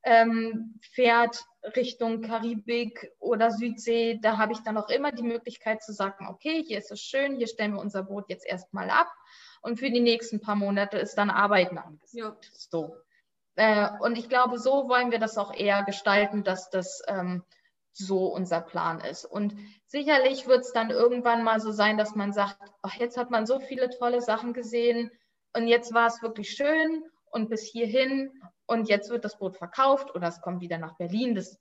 ähm, fährt, Richtung Karibik oder Südsee, da habe ich dann auch immer die Möglichkeit zu sagen, okay, hier ist es schön, hier stellen wir unser Boot jetzt erstmal ab und für die nächsten paar Monate ist dann Arbeiten angesagt. Ja. So. Äh, und ich glaube, so wollen wir das auch eher gestalten, dass das ähm, so unser Plan ist. Und sicherlich wird es dann irgendwann mal so sein, dass man sagt, ach, jetzt hat man so viele tolle Sachen gesehen und jetzt war es wirklich schön und bis hierhin und jetzt wird das Boot verkauft oder es kommt wieder nach Berlin. Das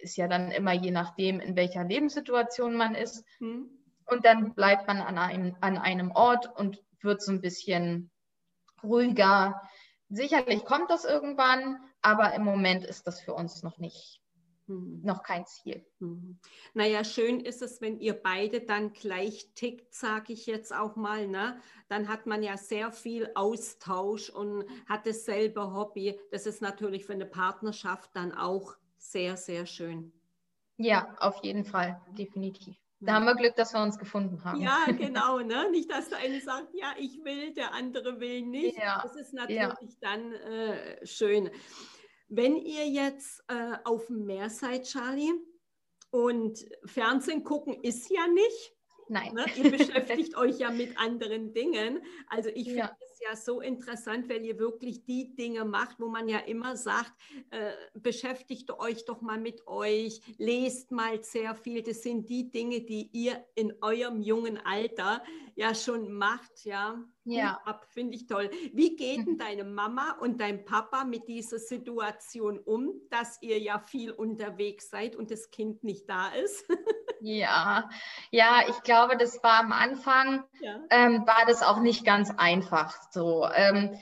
ist ja dann immer je nachdem, in welcher Lebenssituation man ist. Mhm. Und dann bleibt man an einem, an einem Ort und wird so ein bisschen ruhiger. Sicherlich kommt das irgendwann, aber im Moment ist das für uns noch nicht. Noch kein Ziel. Mhm. Naja, schön ist es, wenn ihr beide dann gleich tickt, sage ich jetzt auch mal. Ne? Dann hat man ja sehr viel Austausch und hat dasselbe Hobby. Das ist natürlich für eine Partnerschaft dann auch sehr, sehr schön. Ja, auf jeden Fall, definitiv. Da haben wir Glück, dass wir uns gefunden haben. Ja, genau. Ne? Nicht, dass der eine sagt, ja, ich will, der andere will nicht. Ja, das ist natürlich ja. dann äh, schön. Wenn ihr jetzt äh, auf dem Meer seid, Charlie, und Fernsehen gucken ist ja nicht. Nein. Ne? Ihr beschäftigt euch ja mit anderen Dingen. Also ich finde ja. es ja so interessant, wenn ihr wirklich die Dinge macht, wo man ja immer sagt, äh, beschäftigt euch doch mal mit euch, lest mal sehr viel. Das sind die Dinge, die ihr in eurem jungen Alter ja schon macht, ja. Ja. Ab, finde ich toll. Wie geht denn deine Mama und dein Papa mit dieser Situation um, dass ihr ja viel unterwegs seid und das Kind nicht da ist? ja, ja, ich glaube, das war am Anfang, ja. ähm, war das auch nicht ganz einfach so. Ähm,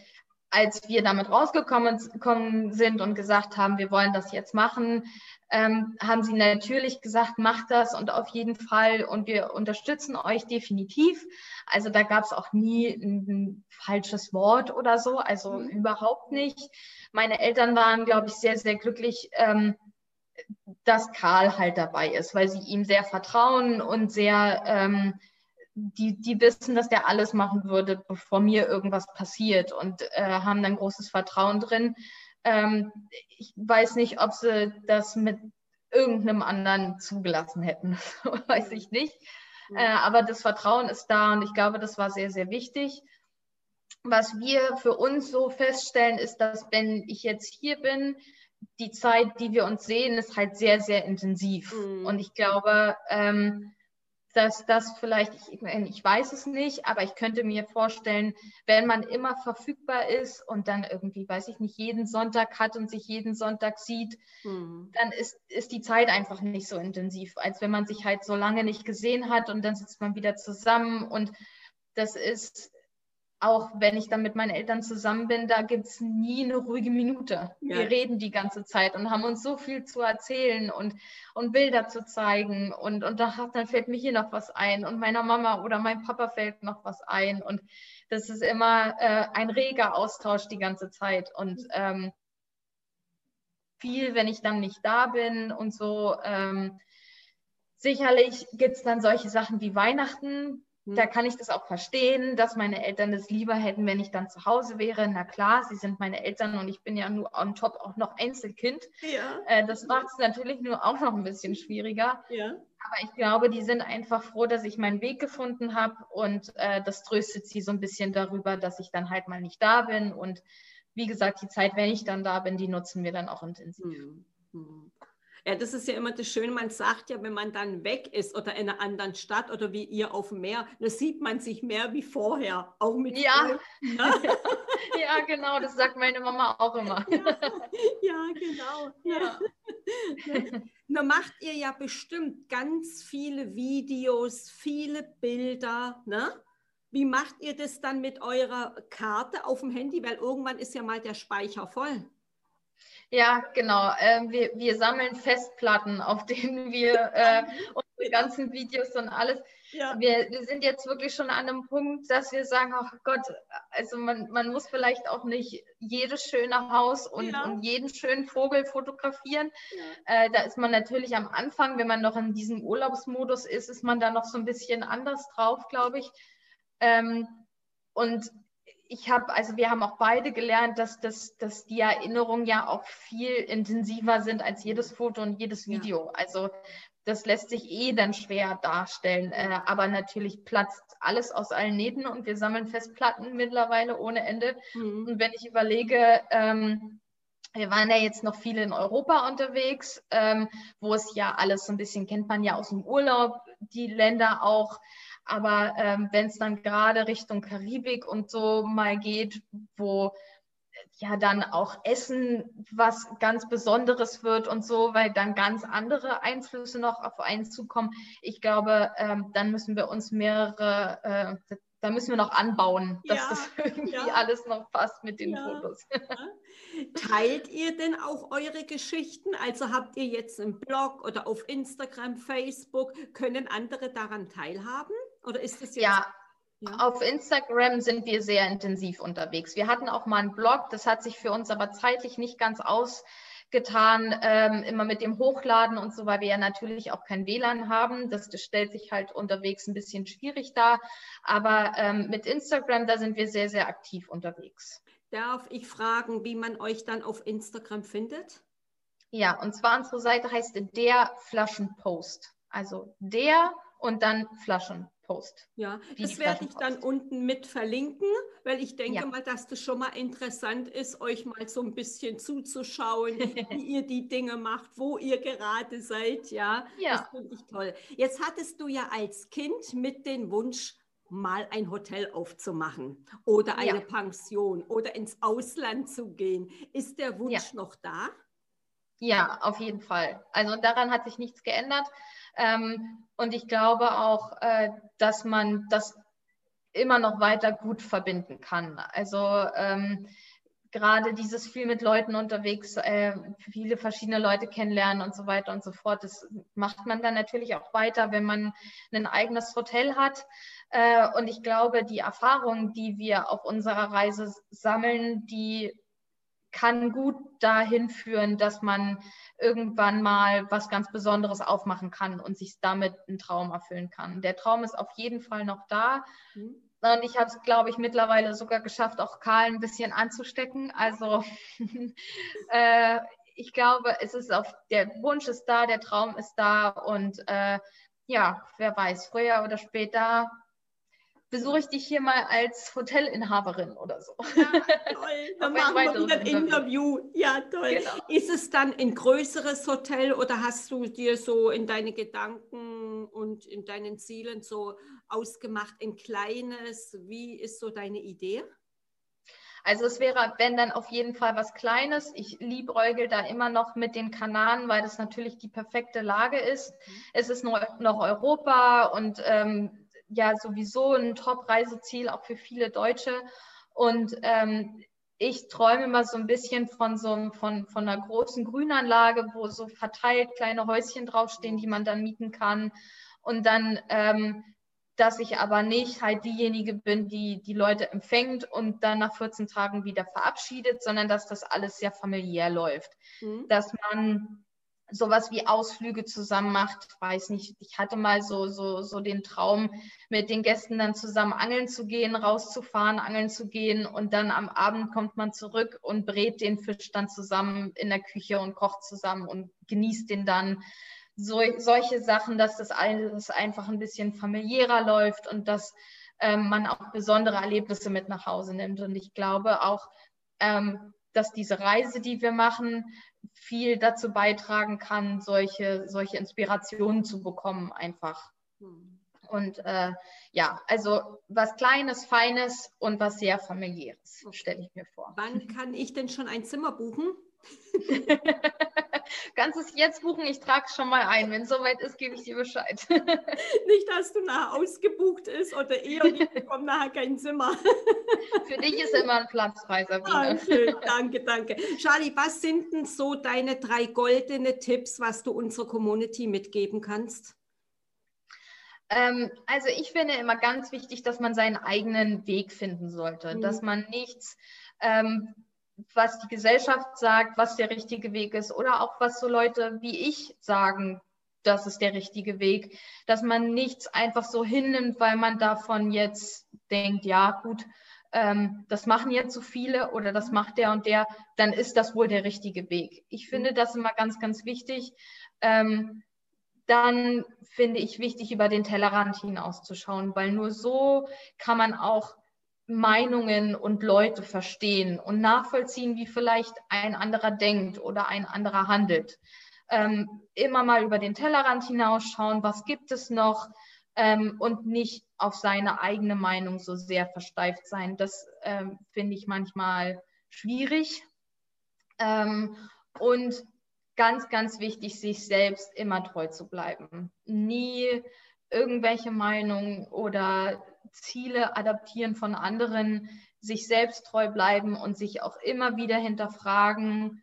als wir damit rausgekommen sind und gesagt haben, wir wollen das jetzt machen, ähm, haben sie natürlich gesagt, macht das und auf jeden Fall und wir unterstützen euch definitiv. Also da gab es auch nie ein, falsches Wort oder so, also mhm. überhaupt nicht. Meine Eltern waren, glaube ich, sehr, sehr glücklich, ähm, dass Karl halt dabei ist, weil sie ihm sehr vertrauen und sehr, ähm, die, die wissen, dass der alles machen würde, bevor mir irgendwas passiert und äh, haben dann großes Vertrauen drin. Ähm, ich weiß nicht, ob sie das mit irgendeinem anderen zugelassen hätten. weiß ich nicht. Äh, aber das Vertrauen ist da und ich glaube, das war sehr, sehr wichtig. Was wir für uns so feststellen, ist, dass wenn ich jetzt hier bin, die Zeit, die wir uns sehen, ist halt sehr, sehr intensiv. Mhm. Und ich glaube, ähm, dass das vielleicht, ich, ich weiß es nicht, aber ich könnte mir vorstellen, wenn man immer verfügbar ist und dann irgendwie, weiß ich nicht, jeden Sonntag hat und sich jeden Sonntag sieht, mhm. dann ist, ist die Zeit einfach nicht so intensiv, als wenn man sich halt so lange nicht gesehen hat und dann sitzt man wieder zusammen und das ist, auch wenn ich dann mit meinen Eltern zusammen bin, da gibt es nie eine ruhige Minute. Ja. Wir reden die ganze Zeit und haben uns so viel zu erzählen und, und Bilder zu zeigen. Und, und da, dann fällt mir hier noch was ein und meiner Mama oder meinem Papa fällt noch was ein. Und das ist immer äh, ein reger Austausch die ganze Zeit. Und ähm, viel, wenn ich dann nicht da bin und so. Ähm, sicherlich gibt es dann solche Sachen wie Weihnachten, da hm. kann ich das auch verstehen, dass meine Eltern das lieber hätten, wenn ich dann zu Hause wäre. Na klar, sie sind meine Eltern und ich bin ja nur on top auch noch Einzelkind. Ja. Äh, das macht es natürlich nur auch noch ein bisschen schwieriger. Ja. Aber ich glaube, die sind einfach froh, dass ich meinen Weg gefunden habe und äh, das tröstet sie so ein bisschen darüber, dass ich dann halt mal nicht da bin. Und wie gesagt, die Zeit, wenn ich dann da bin, die nutzen wir dann auch intensiv. Mhm. Mhm. Ja, das ist ja immer das Schöne, man sagt ja, wenn man dann weg ist oder in einer anderen Stadt oder wie ihr auf dem Meer, da sieht man sich mehr wie vorher, auch mit Ja, Film, ne? ja genau, das sagt meine Mama auch immer. Ja, ja genau. Ja. Da macht ihr ja bestimmt ganz viele Videos, viele Bilder, ne? Wie macht ihr das dann mit eurer Karte auf dem Handy? Weil irgendwann ist ja mal der Speicher voll. Ja, genau. Äh, wir, wir sammeln Festplatten, auf denen wir äh, unsere ganzen Videos und alles. Ja. Wir, wir sind jetzt wirklich schon an einem Punkt, dass wir sagen, ach Gott, also man, man muss vielleicht auch nicht jedes schöne Haus und, ja. und jeden schönen Vogel fotografieren. Ja. Äh, da ist man natürlich am Anfang, wenn man noch in diesem Urlaubsmodus ist, ist man da noch so ein bisschen anders drauf, glaube ich. Ähm, und ich habe, also wir haben auch beide gelernt, dass, dass, dass die Erinnerungen ja auch viel intensiver sind als jedes Foto und jedes Video. Ja. Also das lässt sich eh dann schwer darstellen. Äh, aber natürlich platzt alles aus allen Nähten und wir sammeln Festplatten mittlerweile ohne Ende. Mhm. Und wenn ich überlege, ähm, wir waren ja jetzt noch viel in Europa unterwegs, ähm, wo es ja alles so ein bisschen kennt man ja aus dem Urlaub, die Länder auch. Aber ähm, wenn es dann gerade Richtung Karibik und so mal geht, wo ja dann auch Essen was ganz Besonderes wird und so, weil dann ganz andere Einflüsse noch auf einen zukommen. Ich glaube, ähm, dann müssen wir uns mehrere, äh, da müssen wir noch anbauen, dass ja, das irgendwie ja. alles noch passt mit den ja. Fotos. Teilt ihr denn auch eure Geschichten? Also habt ihr jetzt einen Blog oder auf Instagram, Facebook? Können andere daran teilhaben? Oder ist das jetzt? Ja. Ja. Auf Instagram sind wir sehr intensiv unterwegs. Wir hatten auch mal einen Blog, das hat sich für uns aber zeitlich nicht ganz ausgetan, ähm, immer mit dem Hochladen und so, weil wir ja natürlich auch kein WLAN haben. Das, das stellt sich halt unterwegs ein bisschen schwierig dar. Aber ähm, mit Instagram, da sind wir sehr, sehr aktiv unterwegs. Darf ich fragen, wie man euch dann auf Instagram findet? Ja, und zwar unsere Seite heißt der Flaschenpost. Also der und dann Flaschenpost. Post. Ja, das werde ich dann unten mit verlinken, weil ich denke ja. mal, dass das schon mal interessant ist, euch mal so ein bisschen zuzuschauen, wie ihr die Dinge macht, wo ihr gerade seid. Ja, ja. das finde ich toll. Jetzt hattest du ja als Kind mit den Wunsch, mal ein Hotel aufzumachen oder eine ja. Pension oder ins Ausland zu gehen. Ist der Wunsch noch da? Ja, auf jeden Fall. Also daran hat sich nichts geändert. Ähm, und ich glaube auch, äh, dass man das immer noch weiter gut verbinden kann. Also ähm, gerade dieses viel mit Leuten unterwegs, äh, viele verschiedene Leute kennenlernen und so weiter und so fort, das macht man dann natürlich auch weiter, wenn man ein eigenes Hotel hat. Äh, und ich glaube, die Erfahrungen, die wir auf unserer Reise sammeln, die kann gut dahin führen, dass man irgendwann mal was ganz Besonderes aufmachen kann und sich damit einen Traum erfüllen kann. Der Traum ist auf jeden Fall noch da. Mhm. Und ich habe es, glaube ich, mittlerweile sogar geschafft, auch Karl ein bisschen anzustecken. Also äh, ich glaube, es ist auf, der Wunsch ist da, der Traum ist da und äh, ja, wer weiß, früher oder später besuche ich dich hier mal als Hotelinhaberin oder so. Ja, toll. Dann machen wir wieder ein Interview. Ja, toll. Genau. Ist es dann ein größeres Hotel oder hast du dir so in deine Gedanken und in deinen Zielen so ausgemacht, ein kleines? Wie ist so deine Idee? Also es wäre, wenn dann auf jeden Fall was Kleines. Ich liebäugel da immer noch mit den Kanaren, weil das natürlich die perfekte Lage ist. Mhm. Es ist noch, noch Europa und ähm, ja sowieso ein Top-Reiseziel, auch für viele Deutsche. Und ähm, ich träume immer so ein bisschen von so von, von einer großen Grünanlage, wo so verteilt kleine Häuschen draufstehen, die man dann mieten kann. Und dann, ähm, dass ich aber nicht halt diejenige bin, die die Leute empfängt und dann nach 14 Tagen wieder verabschiedet, sondern dass das alles sehr familiär läuft. Mhm. Dass man sowas wie Ausflüge zusammen macht. Weiß nicht, ich hatte mal so, so, so den Traum, mit den Gästen dann zusammen angeln zu gehen, rauszufahren, angeln zu gehen und dann am Abend kommt man zurück und brät den Fisch dann zusammen in der Küche und kocht zusammen und genießt den dann. So, solche Sachen, dass das alles einfach ein bisschen familiärer läuft und dass ähm, man auch besondere Erlebnisse mit nach Hause nimmt. Und ich glaube auch, ähm, dass diese Reise, die wir machen, viel dazu beitragen kann, solche, solche Inspirationen zu bekommen einfach. Hm. Und äh, ja, also was Kleines, Feines und was sehr familiäres, stelle ich mir vor. Wann kann ich denn schon ein Zimmer buchen? Kannst es jetzt buchen? Ich trage es schon mal ein. Wenn es soweit ist, gebe ich dir Bescheid. Nicht, dass du nachher ausgebucht ist oder eher, ich bekomme nachher kein Zimmer. Für dich ist immer ein Platz frei, Sabine. Ah, schön. Danke, danke. Charlie, was sind denn so deine drei goldene Tipps, was du unserer Community mitgeben kannst? Ähm, also ich finde immer ganz wichtig, dass man seinen eigenen Weg finden sollte, mhm. dass man nichts, ähm, was die Gesellschaft sagt, was der richtige Weg ist oder auch was so Leute wie ich sagen, das ist der richtige Weg, dass man nichts einfach so hinnimmt, weil man davon jetzt denkt, ja gut, ähm, das machen jetzt so viele oder das macht der und der, dann ist das wohl der richtige Weg. Ich finde das immer ganz, ganz wichtig. Ähm, dann finde ich wichtig, über den Tellerrand hinauszuschauen, weil nur so kann man auch Meinungen und Leute verstehen und nachvollziehen, wie vielleicht ein anderer denkt oder ein anderer handelt. Ähm, immer mal über den Tellerrand hinausschauen, was gibt es noch ähm, und nicht auf seine eigene Meinung so sehr versteift sein. Das ähm, finde ich manchmal schwierig. Ähm, und ganz, ganz wichtig, sich selbst immer treu zu bleiben. Nie irgendwelche Meinungen oder Ziele adaptieren von anderen, sich selbst treu bleiben und sich auch immer wieder hinterfragen,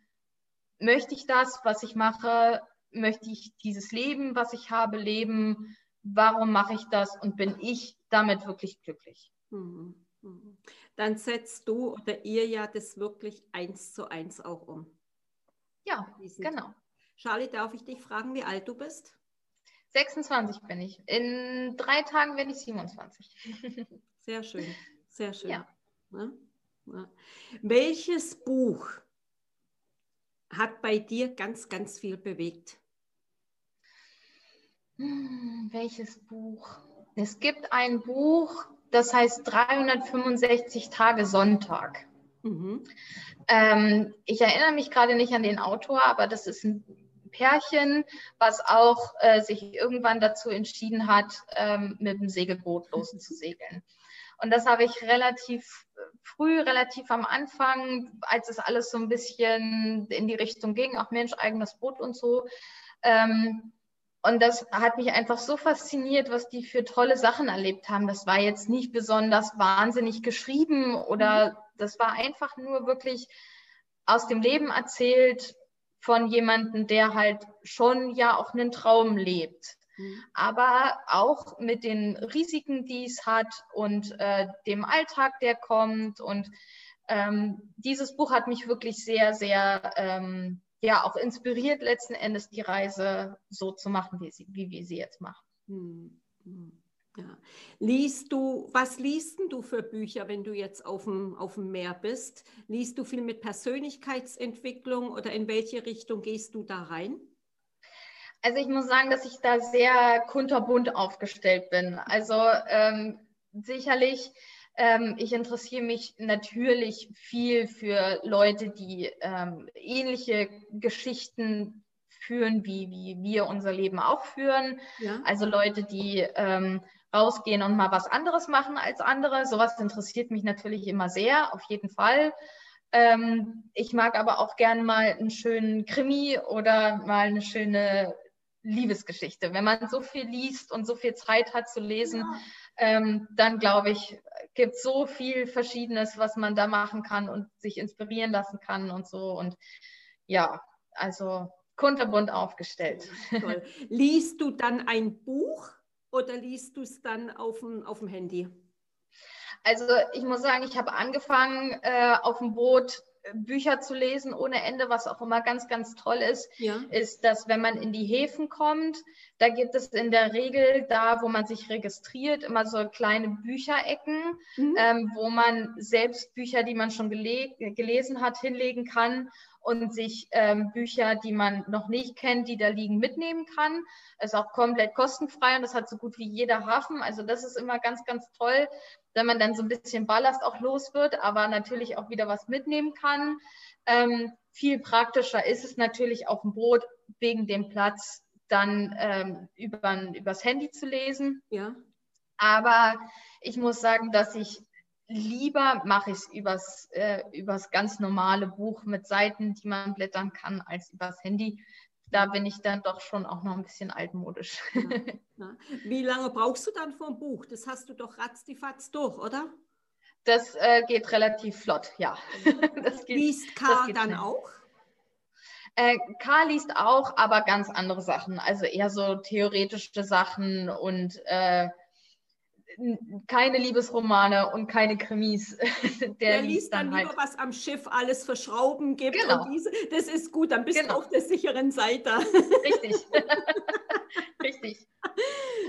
möchte ich das, was ich mache, möchte ich dieses Leben, was ich habe, leben, warum mache ich das und bin ich damit wirklich glücklich? Mhm. Mhm. Dann setzt du oder ihr ja das wirklich eins zu eins auch um. Ja, genau. Charlie, darf ich dich fragen, wie alt du bist? 26 bin ich. In drei Tagen werde ich 27. Sehr schön, sehr schön. Ja. Ja. Ja. Welches Buch hat bei dir ganz, ganz viel bewegt? Hm, welches Buch? Es gibt ein Buch, das heißt 365 Tage Sonntag. Mhm. Ähm, ich erinnere mich gerade nicht an den Autor, aber das ist ein Pärchen, was auch äh, sich irgendwann dazu entschieden hat, ähm, mit dem Segelboot loszusegeln. Und das habe ich relativ früh, relativ am Anfang, als es alles so ein bisschen in die Richtung ging, auch Mensch, eigenes Boot und so. Ähm, und das hat mich einfach so fasziniert, was die für tolle Sachen erlebt haben. Das war jetzt nicht besonders wahnsinnig geschrieben oder mhm. das war einfach nur wirklich aus dem Leben erzählt von jemandem, der halt schon ja auch einen Traum lebt. Mhm. Aber auch mit den Risiken, die es hat und äh, dem Alltag, der kommt. Und ähm, dieses Buch hat mich wirklich sehr, sehr ähm, ja auch inspiriert, letzten Endes die Reise so zu machen, wie, sie, wie wir sie jetzt machen. Hm, hm, ja. Liest du, was liest du für Bücher, wenn du jetzt auf dem, auf dem Meer bist? Liest du viel mit Persönlichkeitsentwicklung oder in welche Richtung gehst du da rein? Also ich muss sagen, dass ich da sehr kunterbunt aufgestellt bin. Also ähm, sicherlich ähm, ich interessiere mich natürlich viel für Leute, die ähm, ähnliche Geschichten führen, wie, wie wir unser Leben auch führen. Ja. Also Leute, die ähm, rausgehen und mal was anderes machen als andere. Sowas interessiert mich natürlich immer sehr, auf jeden Fall. Ähm, ich mag aber auch gern mal einen schönen Krimi oder mal eine schöne Liebesgeschichte. Wenn man so viel liest und so viel Zeit hat zu lesen, ja. ähm, dann glaube ich, gibt es so viel Verschiedenes, was man da machen kann und sich inspirieren lassen kann und so. Und ja, also kunterbunt aufgestellt. Toll. Liest du dann ein Buch oder liest du es dann auf dem, auf dem Handy? Also ich muss sagen, ich habe angefangen äh, auf dem Boot Bücher zu lesen ohne Ende, was auch immer ganz, ganz toll ist, ja. ist, dass wenn man in die Häfen kommt, da gibt es in der Regel da, wo man sich registriert, immer so kleine Bücherecken, mhm. ähm, wo man selbst Bücher, die man schon gele gelesen hat, hinlegen kann und sich ähm, Bücher, die man noch nicht kennt, die da liegen, mitnehmen kann. Ist auch komplett kostenfrei und das hat so gut wie jeder Hafen. Also das ist immer ganz, ganz toll, wenn man dann so ein bisschen Ballast auch los wird, aber natürlich auch wieder was mitnehmen kann. Ähm, viel praktischer ist es natürlich auf dem Boot wegen dem Platz dann ähm, über, übers Handy zu lesen. Ja. Aber ich muss sagen, dass ich lieber mache ich es übers, äh, übers ganz normale Buch mit Seiten, die man blättern kann, als übers Handy. Da bin ich dann doch schon auch noch ein bisschen altmodisch. Ja, ja. Wie lange brauchst du dann ein Buch? Das hast du doch ratzdifatz durch, oder? Das äh, geht relativ flott, ja. Das geht, Liest Karl dann schnell. auch? Äh, Karl liest auch, aber ganz andere Sachen. Also eher so theoretische Sachen und äh, keine Liebesromane und keine Krimis. Der, Der liest dann, dann lieber, halt. was am Schiff alles verschrauben gibt. Genau. Diese, das ist gut, dann bist genau. du auf der sicheren Seite. Richtig. Richtig.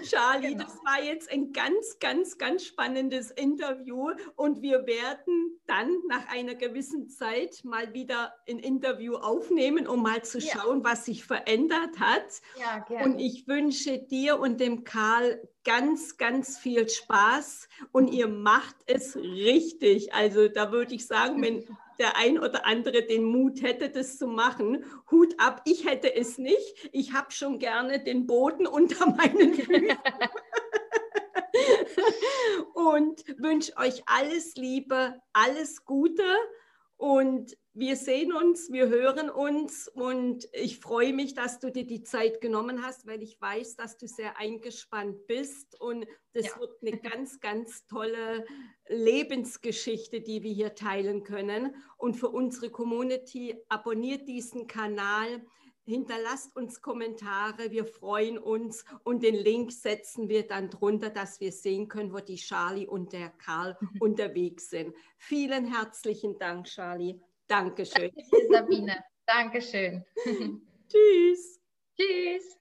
Charlie, genau. das war jetzt ein ganz, ganz, ganz spannendes Interview und wir werden dann nach einer gewissen Zeit mal wieder ein Interview aufnehmen, um mal zu schauen, ja. was sich verändert hat. Ja, gerne. Und ich wünsche dir und dem Karl ganz, ganz viel Spaß und ihr macht es richtig. Also da würde ich sagen, wenn der ein oder andere den Mut hätte, das zu machen, Hut ab, ich hätte es nicht. Ich habe schon gerne den Boden unter meinen Füßen. und wünsche euch alles Liebe, alles Gute und wir sehen uns, wir hören uns und ich freue mich, dass du dir die Zeit genommen hast, weil ich weiß, dass du sehr eingespannt bist und das ja. wird eine ganz, ganz tolle Lebensgeschichte, die wir hier teilen können. Und für unsere Community, abonniert diesen Kanal, hinterlasst uns Kommentare, wir freuen uns und den Link setzen wir dann drunter, dass wir sehen können, wo die Charlie und der Karl mhm. unterwegs sind. Vielen herzlichen Dank, Charlie. Dankeschön. Danke, Sabine. Dankeschön. Tschüss. Tschüss.